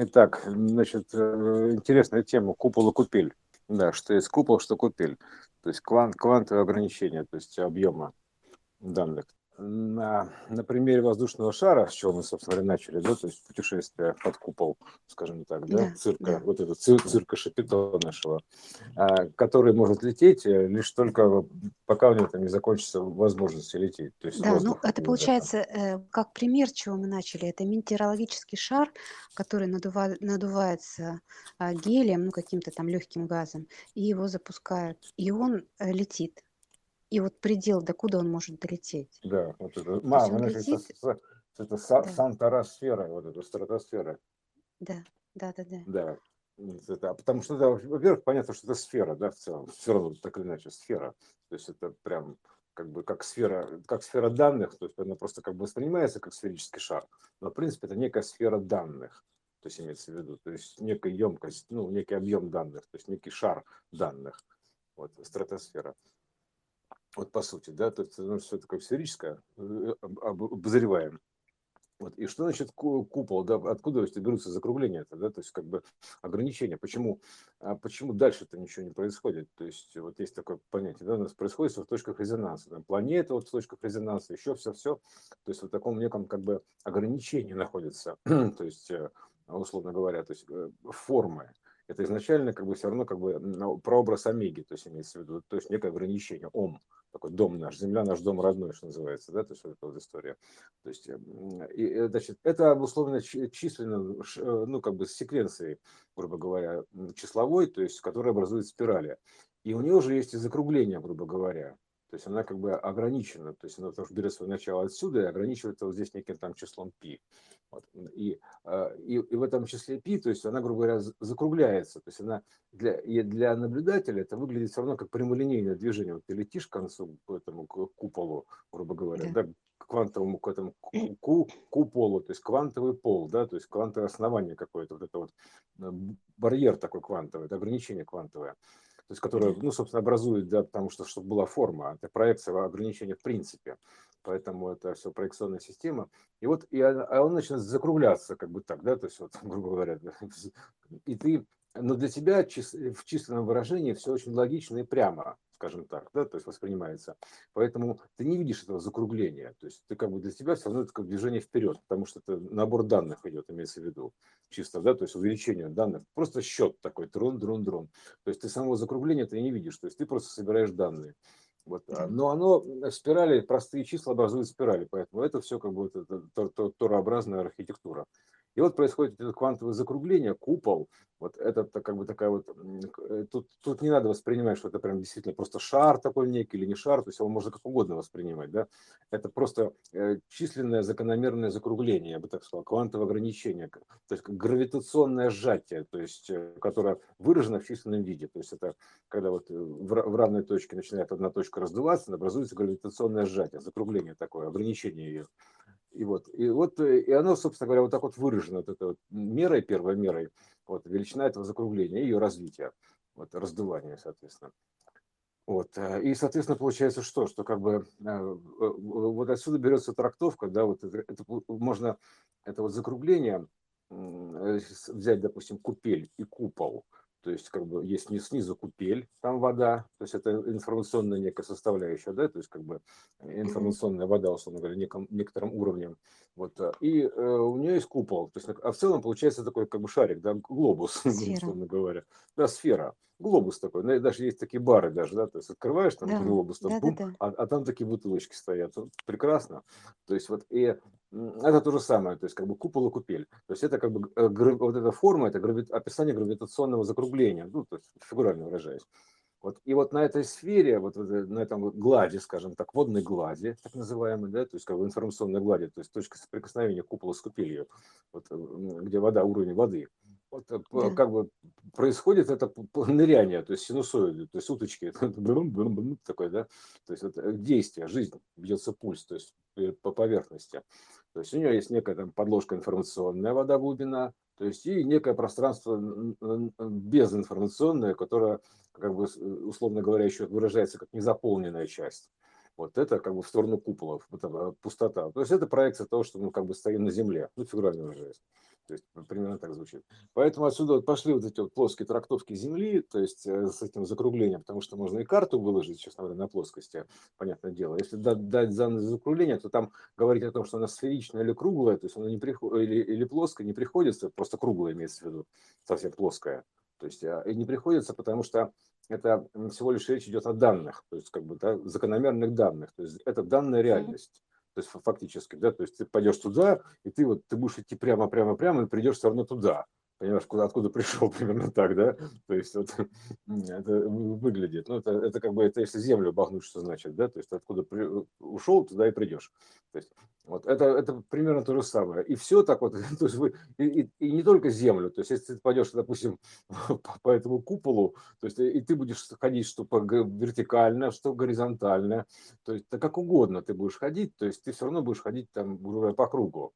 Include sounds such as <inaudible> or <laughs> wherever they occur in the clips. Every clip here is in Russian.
Итак, значит, э, интересная тема купол и купель. Да, что есть купол, что купель. То есть квант, квантовое ограничение, то есть объема данных на, на примере воздушного шара, с чего мы, собственно говоря, начали, да, то есть путешествие под купол, скажем так, да, да цирка, да. вот это цир, цирка Шапито нашего, а, который может лететь э, лишь только пока у него там не закончится возможность лететь. То есть да, воздух, ну это получается, э, как пример, чего мы начали, это метеорологический шар, который надува, надувается э, гелием, ну каким-то там легким газом, и его запускают, и он э, летит и вот предел, докуда он может долететь. Да, вот это. Мама, значит, летит... это, это да. Санта-Сфера, вот эта стратосфера. Да, да, да, да. Да. Это, а потому что, да, во-первых, понятно, что это сфера, да, в целом, все равно так или иначе сфера. То есть это прям как бы как сфера, как сфера данных, то есть она просто как бы воспринимается как сферический шар, но в принципе это некая сфера данных, то есть имеется в виду, то есть некая емкость, ну, некий объем данных, то есть некий шар данных, вот, стратосфера. Вот по сути, да, то есть ну, все такое сферическое, э, обозреваем. Вот. И что значит купол, да, откуда берутся закругления это, да, то есть как бы ограничения, почему, а почему дальше-то ничего не происходит, то есть вот есть такое понятие, да, у нас происходит в точках резонанса, там, планета вот в точках резонанса, еще все-все, то есть в таком неком как бы ограничении находится, <clears throat> то есть э, условно говоря, то есть э, формы, это изначально как бы все равно как бы прообраз омеги, то есть имеется в виду, то есть некое ограничение, ом, такой дом наш, земля наш дом родной, что называется, да, то есть вот эта вот история. То есть, и, э, значит, это обусловлено численно, э, ну, как бы секвенцией, грубо говоря, числовой, то есть, которая образует спирали. И у нее уже есть и закругление, грубо говоря. То есть она как бы ограничена, то есть она потому что берет свое начало отсюда и ограничивается вот здесь неким там числом π. Вот. И, а, и, и в этом числе π, то есть она, грубо говоря, закругляется. То есть она для, и для наблюдателя это выглядит все равно как прямолинейное движение. Вот ты летишь к концу, к этому к куполу, грубо говоря, да. Да, к квантовому к этому ку, куполу, то есть квантовый пол, да, то есть квантовое основание какое-то, вот это вот э, барьер такой квантовый, это ограничение квантовое то есть которая, ну, собственно, образует, да, потому что, чтобы была форма, это проекция ограничения в принципе, поэтому это все проекционная система. И вот и а он начинает закругляться, как бы так, да, то есть вот, <laughs> грубо говоря, и ты, но для тебя в численном выражении все очень логично и прямо, скажем так, да, то есть воспринимается. Поэтому ты не видишь этого закругления. То есть ты как бы для тебя все равно это как движение вперед, потому что это набор данных идет, имеется в виду. Чисто, да, то есть увеличение данных. Просто счет такой, трун, друн, друн. То есть ты самого закругления ты не видишь, то есть ты просто собираешь данные. Вот. Но оно, спирали, простые числа образуют спирали, поэтому это все как бы вот, торообразная архитектура. И вот происходит это квантовое закругление, купол. Вот это как бы такая вот... Э, тут, тут не надо воспринимать, что это прям действительно просто шар такой некий или не шар, то есть его можно как угодно воспринимать. Да? Это просто э, численное закономерное закругление, я бы так сказал, квантовое ограничение, то есть гравитационное сжатие, то есть э, которое выражено в численном виде. То есть это когда вот в равной точке начинает одна точка раздуваться, образуется гравитационное сжатие, закругление такое, ограничение ее. И вот, и вот, э, и оно, собственно говоря, вот так вот выражено, вот этой вот мерой, первой мерой, вот, величина этого закругления, ее развития, вот, раздувания, соответственно. Вот, э, и, соответственно, получается что? Что как бы э, вот отсюда берется трактовка, да, вот это, это можно, это вот закругление взять, допустим, купель и купол – то есть как бы есть не снизу купель, там вода, то есть это информационная некая составляющая, да, то есть как бы информационная вода, условно говоря, неком, некоторым уровнем. Вот, э, и э, у нее есть купол, то есть, а в целом получается такой как бы шарик, да, глобус, <laughs> условно говоря, да, сфера, глобус такой, ну, даже есть такие бары даже, да, то есть открываешь там да, глобус, там, да, бум, да, да. А, а там такие бутылочки стоят, прекрасно, то есть вот и это то же самое, то есть как бы купол и купель. То есть это как бы э, вот эта форма, это грави... описание гравитационного закругления, ну, то есть фигурально выражаясь. Вот, и вот на этой сфере, вот на этом глади, скажем так, водной глади, так называемой, да, то есть как бы информационной глади, то есть точка соприкосновения купола с купелью, вот, где вода, уровень воды, вот, э, да. как бы происходит это ныряние, то есть синусоиды, то есть уточки, <laughs> такое, да, то есть это действие, жизнь, бьется пульс, то есть по поверхности. То есть у нее есть некая там подложка информационная вода глубина, то есть и некое пространство безинформационное, которое, как бы, условно говоря, еще выражается как незаполненная часть. Вот это как бы в сторону куполов, это пустота. То есть это проекция того, что мы как бы стоим на земле, ну, фигурально выражаясь. То есть примерно так звучит. Поэтому отсюда вот пошли вот эти вот плоские трактовки Земли, то есть э, с этим закруглением, потому что можно и карту выложить, честно говоря, на плоскости, понятное дело. Если дать, данное закругление, то там говорить о том, что она сферичная или круглая, то есть она не приход... или, или плоская, не приходится, просто круглая имеется в виду, совсем плоская. То есть а, и не приходится, потому что это всего лишь речь идет о данных, то есть как бы да, закономерных данных. То есть это данная реальность то есть фактически, да, то есть ты пойдешь туда, и ты вот ты будешь идти прямо, прямо, прямо, и придешь все равно туда, понимаешь, куда, откуда пришел, <laughs> примерно так, да, то есть вот, <laughs> это выглядит, ну, это, это как бы, это если землю багнуть, что значит, да, то есть откуда при, ушел, туда и придешь, то есть вот это, это примерно то же самое. И все так вот, <laughs> то есть вы, и, и, и не только землю, то есть если ты пойдешь, допустим, по, по этому куполу, то есть и ты будешь ходить что по вертикально, что горизонтально, то есть да как угодно ты будешь ходить, то есть ты все равно будешь ходить там, по кругу,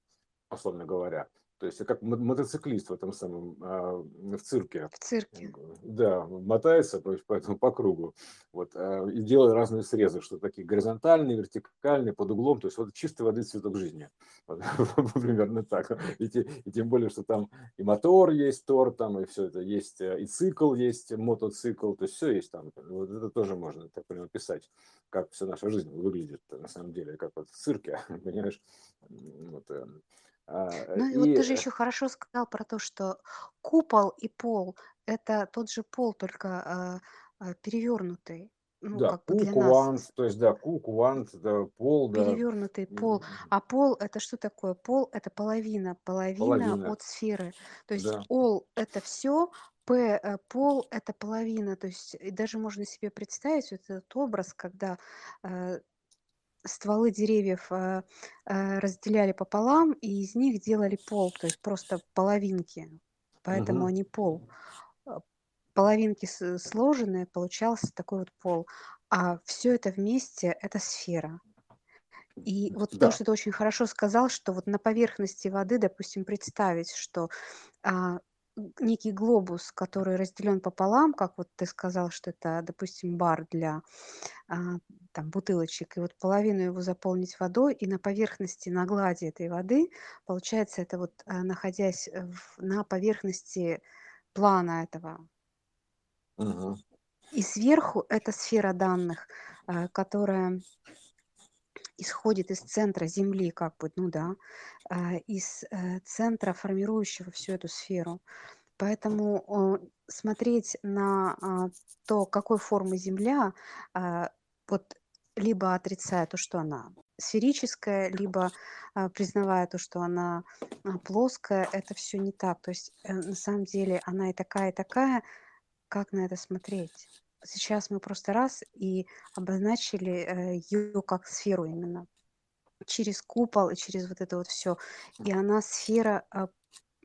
условно говоря. То есть как мотоциклист в этом самом, а, в цирке. В цирке. Да, мотается поэтому по кругу. Вот, а, и делает разные срезы, что такие горизонтальные, вертикальные, под углом. То есть вот чистой воды цветок жизни. <laughs> Вот, примерно так. И, и тем более, что там и мотор есть, тор, там и все это есть, э, и цикл есть, мотоцикл. То есть все есть там. Вот это тоже можно так прямо писать, как вся наша жизнь выглядит на самом деле, как вот в цирке, <laughs> понимаешь? Вот, эм, а, Ну и вот ты же еще хорошо сказал про то, что купол и пол– это тот же пол, только а, а, перевернутый. Ну, да, как бы для нас. то есть, да, кук, вант, да, пол, да. Перевернутый пол. А пол это что такое? Пол это половина, половина Половина, от сферы. То есть да. all это все, П, э, пол это половина. То есть даже можно себе представить вот этот образ, когда э, стволы деревьев э, э, разделяли пополам, и из них делали пол, то есть просто половинки. Поэтому угу. они пол. Э, половинки сложенные, получался такой вот пол. А все это вместе это сфера. И вот да. то, что ты очень хорошо сказал, что вот на поверхности воды, допустим, представить, что а, некий глобус, который разделен пополам, как вот ты сказал, что это, допустим, бар для а, там, бутылочек, и вот половину его заполнить водой, и на поверхности, на глади этой воды, получается, это вот а, находясь в, на поверхности плана этого. Угу. И сверху это сфера данных, а, которая исходит из центра Земли, как бы, ну да, из э, центра, формирующего всю эту сферу. Поэтому смотреть на а, то, какой формы Земля, вот либо отрицая то, что она сферическая, либо признавая то, что она плоская, это все не так. То есть э, на самом деле она и такая, и такая. Как на это смотреть? сейчас мы просто раз и обозначили э, ее как сферу именно через купол и через вот это вот все. И она сфера а,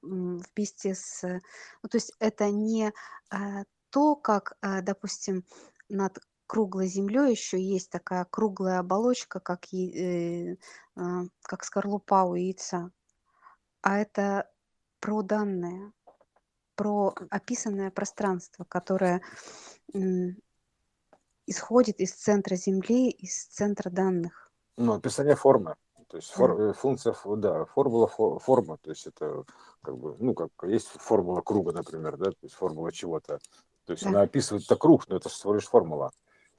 вместе с... Ну, то есть это не а, то, как, а, допустим, над круглой землей еще есть такая круглая оболочка, как, э, как скорлупа у яйца. А это про данные, про описанное пространство, которое исходит из центра Земли, из центра данных. Ну, описание формы. То есть фор, э, функция, да, формула форма, то есть это как бы, ну, как есть формула круга, например, да, то есть формула чего-то. То есть да. она описывает это круг, но это всего лишь формула.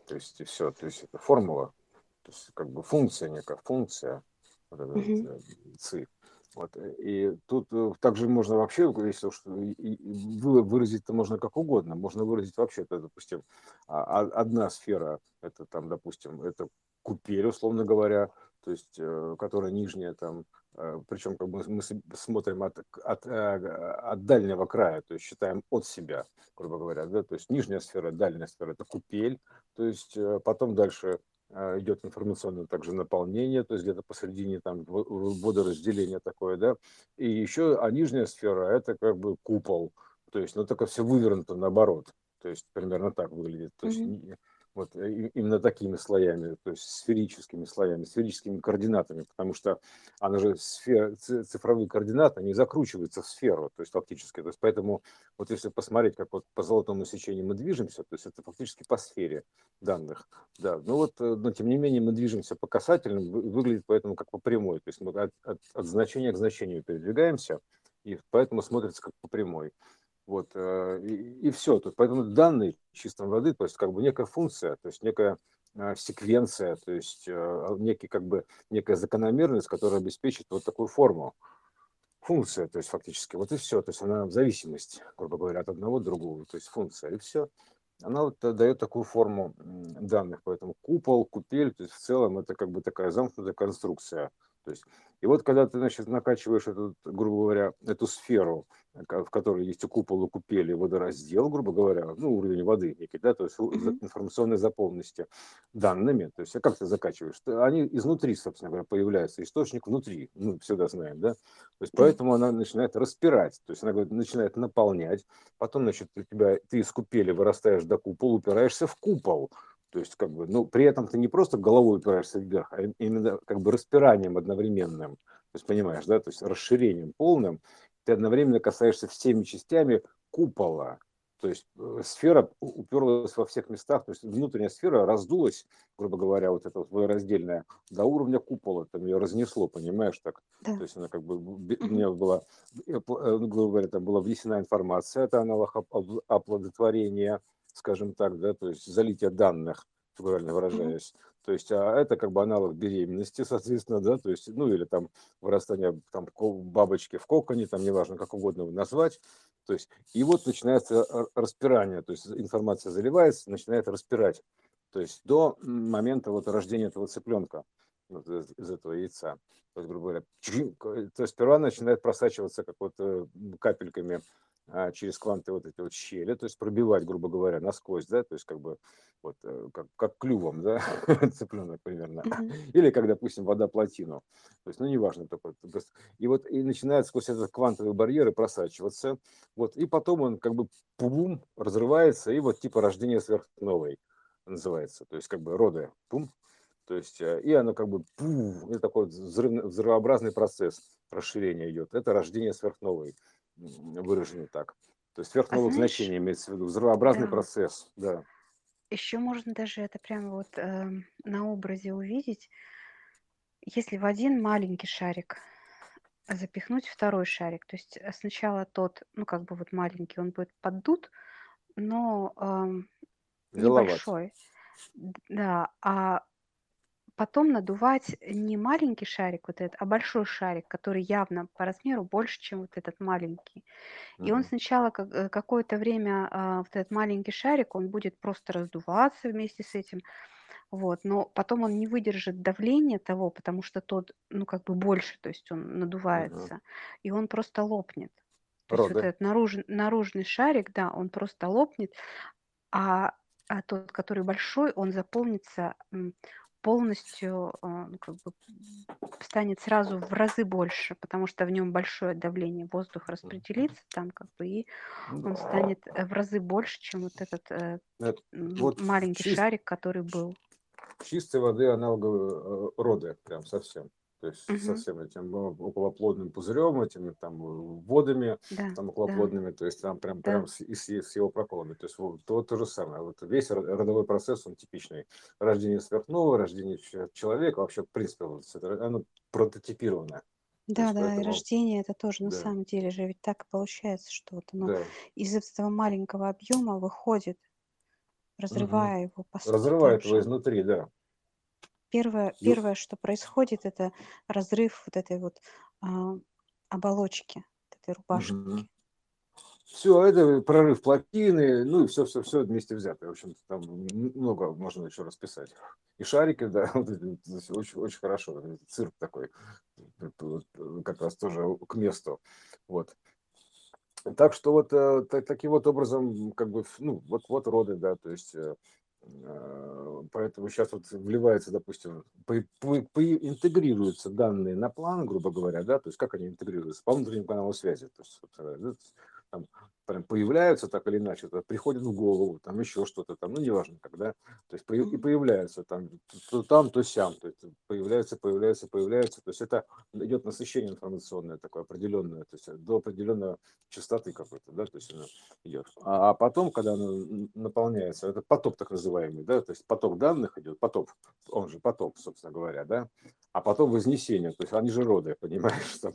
То есть и все, то есть это формула, то есть как бы функция некая, функция, вот это, угу. ци. Вот. Э, и тут э, также можно вообще, если уж выразить это можно как угодно, можно выразить вообще, это, допустим, а, а, одна сфера, это там, допустим, это купель, условно говоря, то есть, которая нижняя там, причем как бы мы смотрим от, от, от дальнего края, то есть считаем от себя, грубо говоря, да, то есть нижняя сфера, дальняя сфера – это купель, то есть потом дальше идет информационное также наполнение, то есть где-то посередине там водоразделение такое, да, и еще, а нижняя сфера это как бы купол, то есть, ну, только все вывернуто наоборот, то есть примерно так выглядит, то есть mm-hmm. Вот э, именно такими слоями, то есть сферическими слоями, сферическими координатами, потому что она же сфера, цифровые координаты, они закручиваются в сферу, то есть фактически. То есть поэтому вот если посмотреть, как вот по золотому сечению мы движемся, то есть это фактически по сфере данных. Да, ну вот, э, но тем не менее мы движемся по касательным, выглядит поэтому как по прямой, то есть мы от, от, от значения к значению передвигаемся, и поэтому смотрится как по прямой. Вот, э, и, и все. Тут, поэтому данные чистой воды, то есть как бы некая функция, то есть некая э, секвенция, то есть э, некий, как бы, некая закономерность, которая обеспечит вот такую форму. Функция, то есть фактически, вот и все. То есть она в зависимости, грубо говоря, от одного другого, то есть функция, и все. Она вот дает такую форму данных, поэтому купол, купель, то есть в целом это как бы такая замкнутая конструкция. То есть, и вот когда ты, значит, накачиваешь эту, грубо говоря, эту сферу в которой есть и купол, и купели, водораздел, грубо говоря, ну, уровень воды некий, да, то есть mm-hmm. информационной заполненности данными, то есть а как ты закачиваешь? Они изнутри, собственно говоря, появляются, источник внутри, ну, всегда знаем, да, то есть поэтому она начинает распирать, то есть она говорит, начинает наполнять, потом, значит, у тебя, ты из купели вырастаешь до купола, упираешься в купол, то есть, как бы, ну, при этом ты не просто головой упираешься вверх, а именно как бы распиранием одновременным. То есть, понимаешь, да, то есть расширением полным, ты одновременно касаешься всеми частями купола. То есть э, сфера уперлась во всех местах, то есть внутренняя сфера раздулась, грубо говоря, вот эта вот раздельная, до уровня купола, там ее разнесло, понимаешь, так. Да. То есть она как бы, у меня была, э, э, грубо говоря, там была внесена информация, это аналог оплодотворения, скажем так, да, то есть залитие данных, фигурально выражаясь. То есть, а это как бы аналог беременности, <laughs> соответственно, да, то есть, ну или там вырастание там бабочки в коконе, там неважно, как угодно назвать. То есть, и вот начинается распирание, то есть информация заливается, начинает распирать. То есть до момента вот рождения этого цыпленка вот из, из этого яйца. То есть, грубо говоря, то есть сперва начинает просачиваться как вот капельками а, через кванты вот эти вот щели, то есть пробивать, грубо говоря, насквозь, да, то есть как бы вот э, как, как клювом, да, <laughs> цыпленок примерно. Или как, допустим, вода плотину. То есть, ну, неважно только. И вот и начинает сквозь этот квантовый барьер просачиваться. Вот, и потом он как бы пум, разрывается, и вот типа рождение сверхновой называется. То есть как бы роды, пум, то есть, э, и оно как бы, пум, это такой взрыв, взрывообразный процесс расширения идет. Это рождение сверхновой выражены так. То есть сверхновых а знаешь, значений имеется в виду, взрывообразный да. процесс, да. Еще можно даже это прямо вот э, на образе увидеть, если в один маленький шарик запихнуть второй шарик. То есть сначала тот, ну как бы вот маленький, он будет поддут, но э, небольшой. Да, а потом надувать не маленький шарик вот этот, а большой шарик, который явно по размеру больше, чем вот этот маленький. И он сначала как, э, какое-то время, а, вот этот маленький шарик, он будет просто раздуваться вместе с этим, вот, но потом он не выдержит давления того, потому что тот, ну, как бы больше, то есть он надувается, угу. и он просто лопнет. То есть вот этот наруж, наружный шарик, да, он просто лопнет, а, а тот, который большой, он заполнится полностью а, ну, как бы станет сразу в разы больше, потому что в нем большое давление воздуха распределится там как бы и он станет э, в разы больше, чем вот этот э, вот маленький чист, шарик, который был. Чистой воды аналоговые э, роды прям совсем то есть угу. со всем этим ну, околоплодным пузырем, этими там водами, да, там околоплодными, да. то есть там прям, да. прям с, с, с его проколами. То есть вот, то, то же самое. Вот весь родовой процесс, он типичный. Рождение сверхнового, рождение человека, вообще, в принципе, вот, это, оно прототипированное. Да, да, поэтому... и рождение это тоже на самом деле же ведь так и получается, что вот оно да. из этого маленького объема выходит, разрывая угу. его по сути. Разрывает его изнутри, да. Первое, Ну, первое, что происходит, это разрыв вот этой вот а, оболочки, вот этой рубашки. Все, это прорыв плотины, ну и все, все, все вместе взятое. В общем там много можно еще расписать. И шарики, да, <laughs> вот очень, очень хорошо. Цирк такой, как раз тоже к месту. Вот. Так что вот э, таким вот образом, как бы, ну, вот, вот роды, да, то есть э, Э, поэтому сейчас вот вливается, допустим, по, по, по, интегрируются данные на план, грубо говоря, да, то есть как они интегрируются? По внутреннему каналу связи, то есть, да, там, прям появляются так или иначе, то приходят в голову, там еще что-то там, ну неважно когда, то есть и появляются там то там, то сям, то есть появляются, появляются, появляются, то есть это идет насыщение информационное такое определенное, то есть до определенной частоты какой-то, да, то есть оно идет. А, а потом, когда оно наполняется, это поток так называемый, да, то есть поток данных идет, поток, он же поток, собственно говоря, да, а потом вознесение, то есть они же роды, понимаешь, там,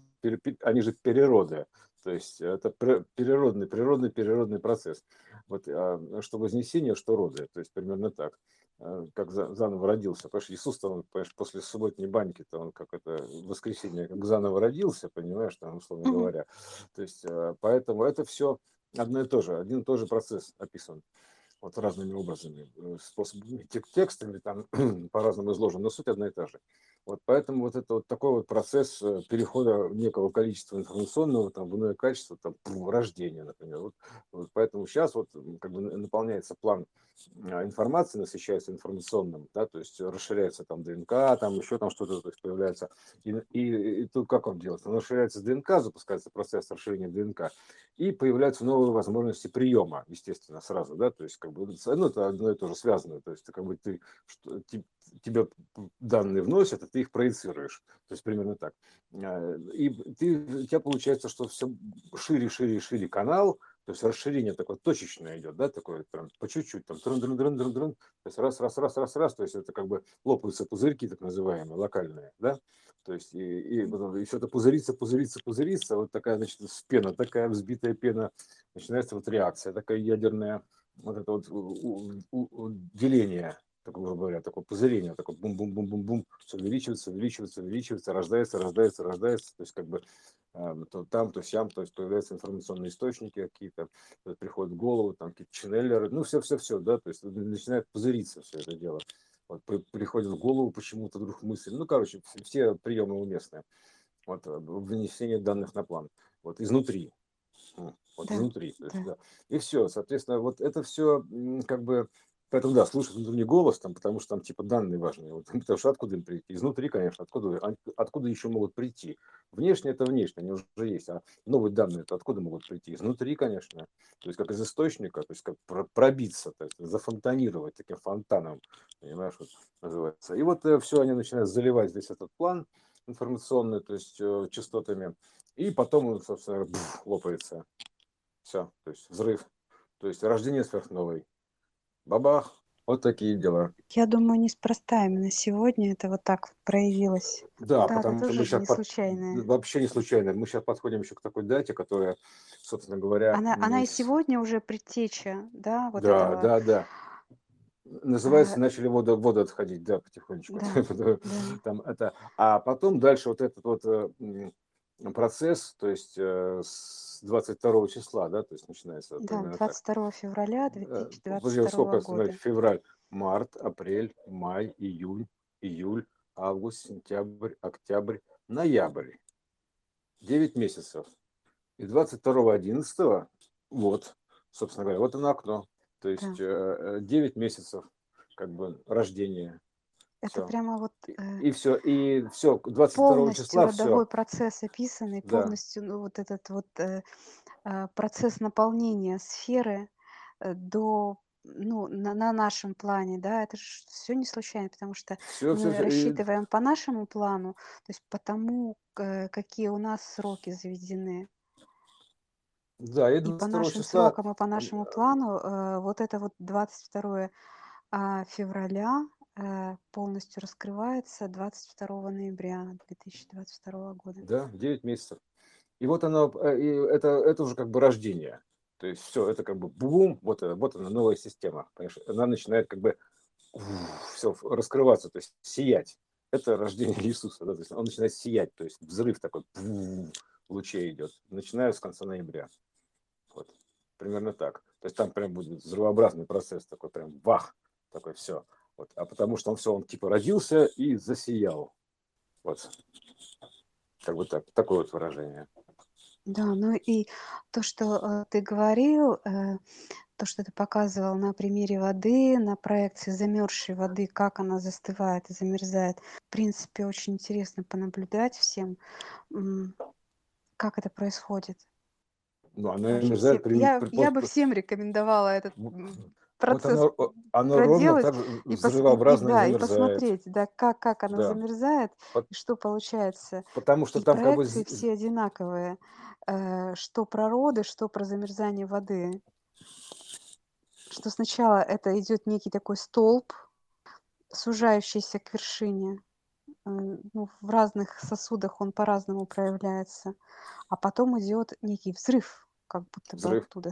они же перероды, То есть это природный, природный, природный процесс. Вот а, что вознесение, что роды. То есть примерно так. А, как заново родился. Потому что Иисус, он, понимаешь, после субботней баньки-то он как это воскресенье как заново родился, понимаешь, там, условно говоря. То есть а, поэтому это все одно и то же, один и тот же процесс описан вот разными образами, э, способами текстами там <clears throat> по-разному изложен, но суть одна и та же. Вот поэтому вот это вот такой вот процесс э, перехода некого количества информационного там, в иное качество, там, рождения, например. Вот, вот поэтому сейчас вот как бы наполняется план а, информации, насыщается информационным, да, то есть расширяется там ДНК, там еще там что-то то есть появляется. И, и, и тут как он делается? Он расширяется ДНК, запускается процесс расширения ДНК, и появляются новые возможности приема, естественно, сразу, да, то есть как бы, ну, это одно и то же связано, то есть как бы ты, что, тебе данные вносят, а ты их проецируешь, то есть примерно так. А, и ты, у тебя получается, что все шире, шире, шире канал, то есть расширение такое точечное идет, да, такое прям по чуть-чуть, там трын -дрын -дрын -дрын -дрын, то есть раз, раз, раз, раз, раз, то есть это как бы лопаются пузырьки, так называемые, локальные, да, то есть и, и, и все это пузырится, пузырится, пузырится, вот такая, значит, пена, такая взбитая пена, начинается вот реакция, такая ядерная, вот это вот деление, так грубо говоря, такое пузырение, такое бум-бум-бум-бум-бум, все увеличивается, увеличивается, увеличивается, рождается, рождается, рождается, то есть как бы э, то там, то сям, то есть появляются информационные источники какие-то, приходят в голову, там какие-то ченнелеры, ну все-все-все, да, то есть начинает пузыриться все это дело вот приходит в голову почему-то вдруг мысль. Ну, короче, все приемы уместные. Вот э, вынесение данных на план. Вот изнутри. Вот да, изнутри. Да. Есть, да. И все, соответственно, вот это все как бы Поэтому, да, слушать внутренний голос, там, потому что там типа данные важные. Вот, <laughs> потому что откуда им прийти? Изнутри, конечно, откуда, откуда еще могут прийти? Внешне это внешне, они уже есть. А новые данные это откуда могут прийти? Изнутри, конечно. То есть как из источника, то есть как пробиться, то есть зафонтанировать таким фонтаном, понимаешь, вот называется. И вот э, все, они начинают заливать весь этот план информационный, то есть э, частотами. И потом он, собственно, бф, лопается. Все, то есть взрыв. То есть рождение сверхновой бабах, вот такие дела. Я думаю, неспроста именно сегодня это вот так проявилось. Да, да потому что мы сейчас не под... случайно. вообще не случайно. Мы сейчас подходим еще к такой дате, которая, собственно говоря, она, она и сегодня уже предтеча, да, вот да, этого... да, да. Называется, а... начали воду, воду отходить, да, потихонечку. Да, <laughs> да. Там это, а потом дальше вот этот вот э, процесс, то есть э, с 22 числа, да, то есть начинается. Да, 22 так. февраля 2022 Подожди, сколько, года. февраль, март, апрель, май, июнь, июль, август, сентябрь, октябрь, ноябрь. 9 месяцев. И 22 11 вот, собственно говоря, вот оно окно. То есть да. 9 э, месяцев как бы рождения это Всё. прямо вот И все, и все, 22 полностью числа родовой все. процесс описанный, Да, полностью ну, вот этот вот э, а, процесс наполнения сферы э, до ну, на, на нашем плане, да, это же все не случайно, потому что все, все, мы все. И, рассчитываем по нашему плану, то есть по тому, к- какие у нас сроки заведены. да, и И по 22 нашим числа, срокам и по нашему плану э, вот это вот 22 а, февраля Э, полностью раскрывается 22 ноября 2022 года. да, 9 месяцев. И вот оно, э, и это, это уже как бы рождение. То есть все, это как бы бум, вот, это, вот она новая система. Понимаешь? Она начинает как бы все раскрываться, то есть сиять. Это рождение <laughs> Иисуса, да, то есть он начинает сиять, то есть взрыв такой лучей идет, начиная с конца ноября. Вот, примерно так. То есть там прям будет взрывообразный процесс такой, прям бах, такой все. Вот, а потому что он все, он типа родился и засиял. Вот. Как бы так, такое вот выражение. Да, ну и то, что э, ты говорил, э, то, что ты показывал на примере воды, на проекции замерзшей воды, как она застывает и замерзает. В принципе, очень интересно понаблюдать всем, как это происходит. Ну, она замерзает. При, я, при, я бы всем рекомендовала этот процесс вот оно, оно проделать ровно так и, взрывообразно и, да, и посмотреть, да, как, как оно да. замерзает По, и что получается. Потому что и там как бы... все одинаковые, э, что про роды, что про замерзание воды. Что сначала это идет некий такой столб, сужающийся к вершине, ну, в разных сосудах он по-разному проявляется, а потом идет некий взрыв, как будто бы Взрыв. оттуда.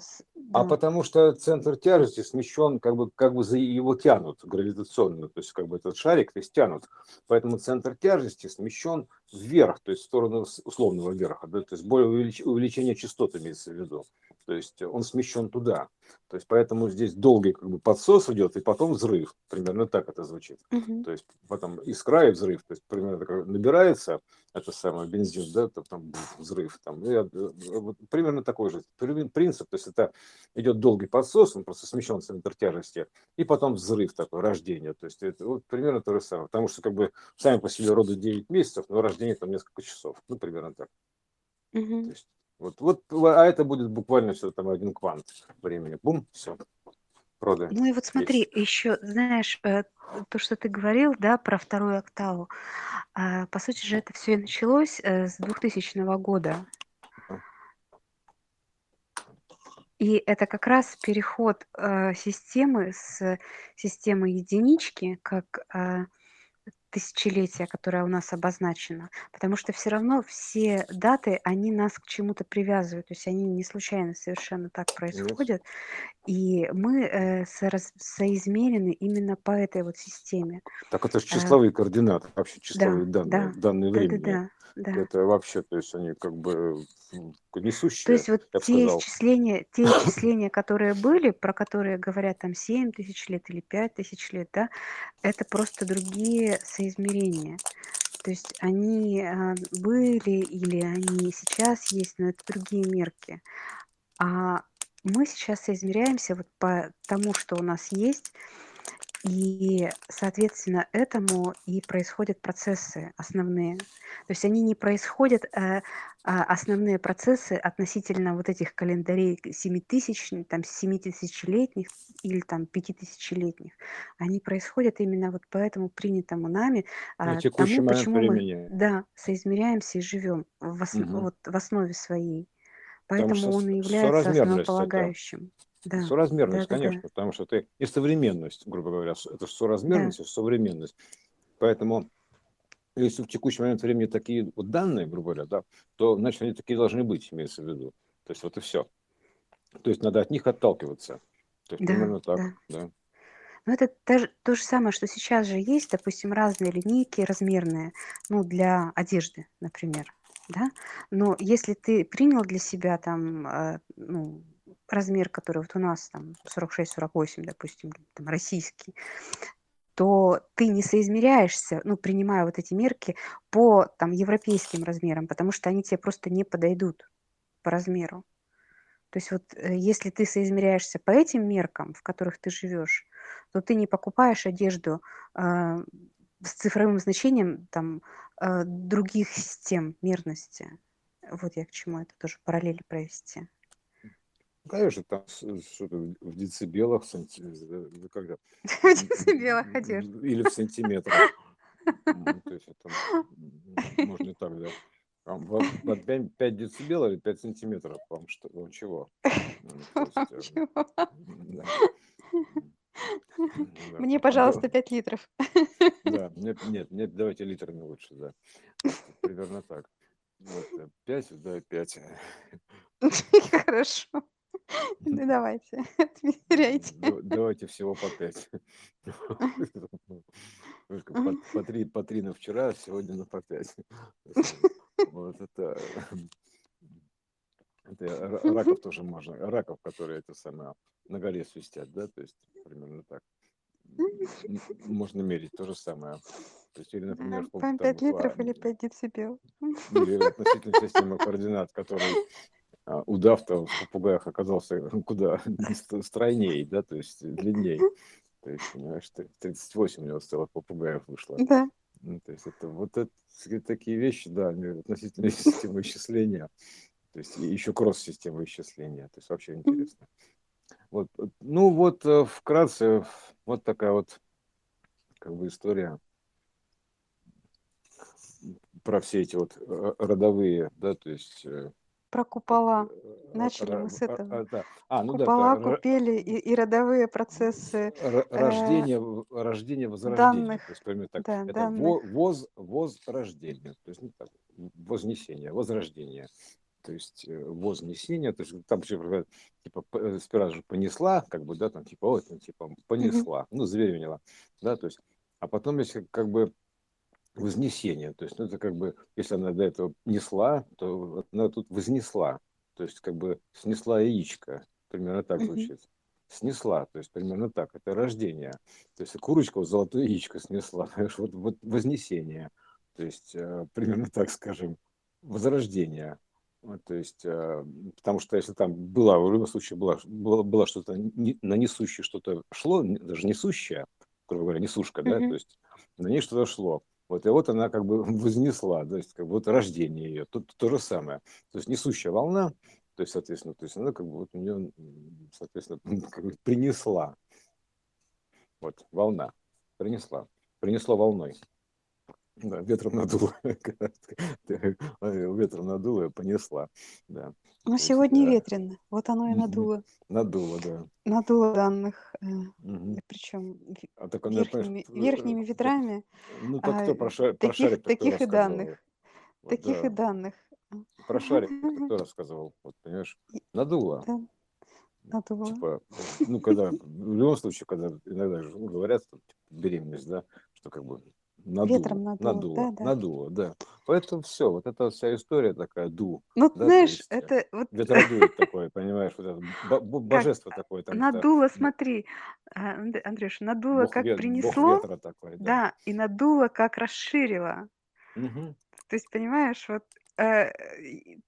А потому что центр тяжести смещен, как бы, как бы за его тянут гравитационно, то есть как бы этот шарик, то есть тянут. Поэтому центр тяжести смещен вверх, то есть в сторону условного верха, да, то есть более увелич, увеличение частот имеется в виду. То есть он смещен туда. То есть поэтому здесь долгий как бы подсос идет, и потом взрыв. Примерно так это звучит. Угу. То есть потом искра и взрыв. То есть примерно так набирается это самое бензин, да, там взрыв. Там, и, вот, примерно такой же принцип. То есть это идет долгий подсос, он просто смещен центр тяжести, и потом взрыв такой, рождение. То есть это вот примерно то же самое. Потому что как бы сами по себе роды 9 месяцев, но рождение там несколько часов. Ну, примерно так. Угу. То есть, вот, вот, а это будет буквально все там один квант времени. Бум, все. Роды. Ну и вот смотри, есть. еще, знаешь, э, то, что ты говорил, да, про вторую октаву. А, по сути же, это все и началось э, с 2000 года. И это как раз переход э, системы с системы единички, как э, тысячелетия, которое у нас обозначено, потому что все равно все даты, они нас к чему-то привязывают, то есть они не случайно совершенно так происходят, и мы э, соизмерены именно по этой вот системе. Так это же э, числовые координаты, вообще числовые да, данные, да, данные да, времени. да, да. Да. Это вообще, то есть они как бы несущие. То есть вот те исчисления, те <coughs> исчисления, которые были, про которые говорят там 7 тысяч лет или 5 тысяч лет, да, это просто другие соизмерения. То есть они а, были или они сейчас есть, но это другие мерки. А мы сейчас соизмеряемся вот по тому, что у нас есть, и, соответственно, этому и происходят процессы основные. То есть они не происходят, э, а основные процессы относительно вот этих календарей 7000, там, 7000-летних или там 5000-летних. Они происходят именно вот по этому принятому нами, На а, тому, почему времени. мы, да, соизмеряемся и живем в, ос- Мгм. вот, в основе своей. Поэтому что он и является соразмерность это. основополагающим. Да, Соразмерность, да, да, да, конечно, потому что ты и современность, грубо говоря, это же да. соразмерность и современность. Поэтому если в текущий момент времени такие вот данные, грубо говоря, да, то значит они такие должны быть, имеется в виду. То есть вот и все. То есть надо от них отталкиваться. То есть Да, примерно так, да. да. Ну, это та же- то же самое, что сейчас же есть, допустим, разные линейки размерные, ну, для одежды, например, да. Но если ты принял для себя там, э, ну, размер, который вот у нас там 46-48, допустим, там российский, то ты не соизмеряешься, ну, принимая вот эти мерки по там европейским размерам, потому что они тебе просто не подойдут по размеру. То есть вот э, если ты соизмеряешься по этим меркам, в которых ты живешь, то ты не покупаешь одежду э, с цифровым значением там э, других систем мерности. Вот я к чему это тоже параллели провести. Конечно, там что-то в децибелах, санти... когда... <laughs> В децибелах одежда. Или в сантиметрах. То есть это можно так, да. Там, вот, 5, 5 децибел или 5 сантиметров, вам что, вам чего? <laughs> Есть, э, да. Мне, пожалуйста, 5 литров. Да, нет, нет, нет, давайте литрами лучше, да. Примерно так. Вот, 5, да, 5. <laughs> Хорошо. Ну, <laughs> давайте, <laughs> отмеряйте. Давайте всего по 5. По, по, 3, по 3 на вчера, а сегодня на по 5. Вот это, это раков тоже можно, раков, которые это самое на горе свистят, да, то есть примерно так. Можно мерить то же самое. То есть, или, например, там, 5 литров или 5 децибел. Или <laughs> относительно системы координат, который а, удав-то в попугаях оказался куда стройнее, да, то есть длиннее. То есть, понимаешь, 38 у него целых попугаев вышло. Да. Ну, то есть это вот это, такие вещи, да, относительно <laughs> системы исчисления. То есть еще кросс-системы исчисления. То есть вообще интересно. Вот, ну вот э, вкратце вот такая вот как бы история про все эти вот э, родовые, да, то есть э, Про купола. Начали мы с этого. Да. А, ну да, Купола, р- купели и, и родовые процессы р- э, рождение, рождение, возрождение. данных. То есть, примерно так. Да, Это данных. во- воз, возрождение. То есть, ну, так, вознесение, возрождение. То есть э, вознесение, то есть там типа п- э, сперва же понесла, как бы, да, там типа, вот, типа понесла, ну, забеременела, да, то есть, а потом есть как, как бы вознесение, то есть, ну, это как бы, если она до этого несла, то она тут вознесла, то есть, как бы снесла яичко, примерно так звучит. Снесла, то есть примерно так, это рождение. То есть курочка вот золотое яичко снесла, <laughs> понимаешь, вот, вот вознесение, то есть э, примерно так скажем, возрождение. То есть, э, потому что если там была, в любом случае была, было, было что-то на несущее что-то шло, даже несущее, грубо говоря, несушка, да, то есть на ней что-то шло. Вот, и вот она как бы <laughs> вознесла, то есть как бы вот рождение ее, тут то же самое. То есть несущая волна, то есть, соответственно, то есть она как бы вот у нее, соответственно, <laughs> как бы принесла, вот, волна, принесла, принесло волной. Да, ветром надуло, <laughs> ветром надуло, понесла, да. Но есть, сегодня да. ветрено. Вот оно и надуло. Надуло, да. Надуло данных. Мгм. Причем А так она, понимаешь, верхними, э, верхними э, ветрами Ну так а, кто про, ша- про таких, таких и данных. Таких и да. данных. Про шарик <laughs> кто рассказывал? Вот, понимаешь, надуло. Да, надуло. Типа, ну, когда, в любом случае, когда иногда ну, говорят, типа, беременность, да, что как бы надуло, Ветром надуло, надуло, да, да. надуло, да. Поэтому все, вот эта вся история такая ду, Ну, да, знаешь, есть, это вот ветродует такое, понимаешь, вот это бо- бо- <laughs> божество такое там, надуло, смотри, а, Анд- Андрюш, надуло бог, как ве- бог принесло, ветра такой, да. да, и надуло как расширило. Мгм. То есть, понимаешь, вот, э,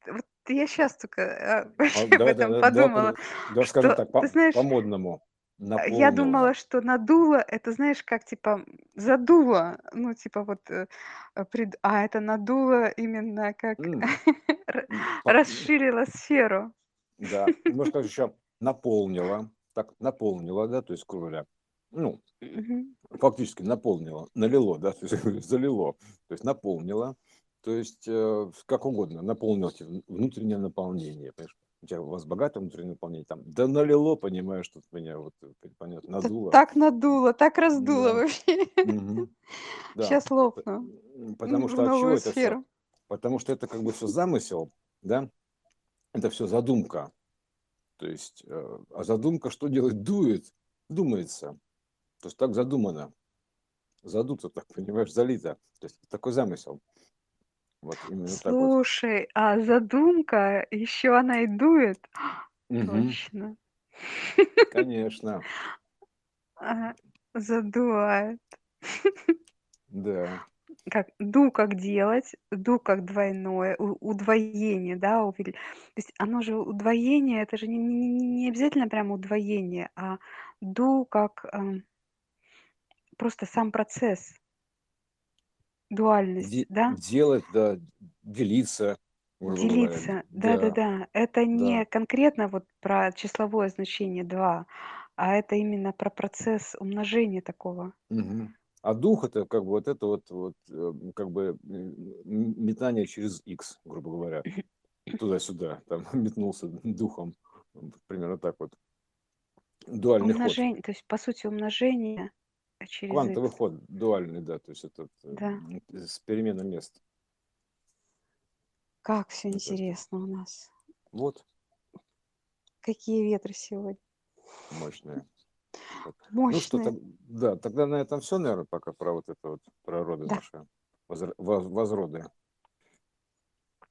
вот я сейчас только э, А, вообще <laughs> об давай, этом давай, подумала, по- давай скажем что, так, ты по, знаешь, по-модному, я наполнила. думала, что надуло, это, знаешь, как, типа, задуло, ну, типа, вот, э, э, прид- а это надуло именно как М, <laughs> р- м, по- расширило сферу. Да, можно сказать еще наполнила, так, наполнила, да, то есть, грубо говоря, ну, <laughs> Мгм. фактически наполнила, налило, да, <laughs> то есть залило, то есть наполнила, то есть э, как угодно, наполнило тебе внутреннее наполнение, понимаешь? У тебя у вас богатое внутреннее наполнение, там, да налило, понимаешь, тут меня вот, э, понятно, надуло. Так надуло, так раздуло Да. вообще. Мгм. <laughs> Да. Сейчас лопну Потому что от чего новую это все? сферу. Потому что это как бы все замысел, да, это все задумка. То есть, э, а задумка что делает? Дует, думается. То есть так задумано. Задуто так, понимаешь, залито. То есть такой замысел. Вот именно так вот. Слушай, а задумка, еще она и дует. Мгм. Точно. Конечно, <laughs> Задувает. <laughs> да. Как ду как делать, ду как двойное, удвоение, да, увели- То есть оно же удвоение, это же не, не- не- обязательно прям удвоение, а ду как эм, просто сам процесс, дуальность, Де- да? делать, да, делиться. Делиться, да-да-да. Это не да. конкретно вот про числовое значение 2, а это именно про процесс умножения такого. Мгм. А дух это как бы вот это вот, вот э, как бы метание через X, грубо говоря, туда-сюда, там <laughs> метнулся духом, примерно так вот. Дуальный ход, Умножение, то есть по сути умножение через квантовый x. ход, дуальный, да, то есть этот э, Да. с переменой мест. Как все Это- интересно у нас. Вот, Какие ветры сегодня. мощное. Вот. Ну что, Мощные. так, да, тогда на этом все, наверное, пока про вот это вот, про роды Да. наши, возр- воз- возроды.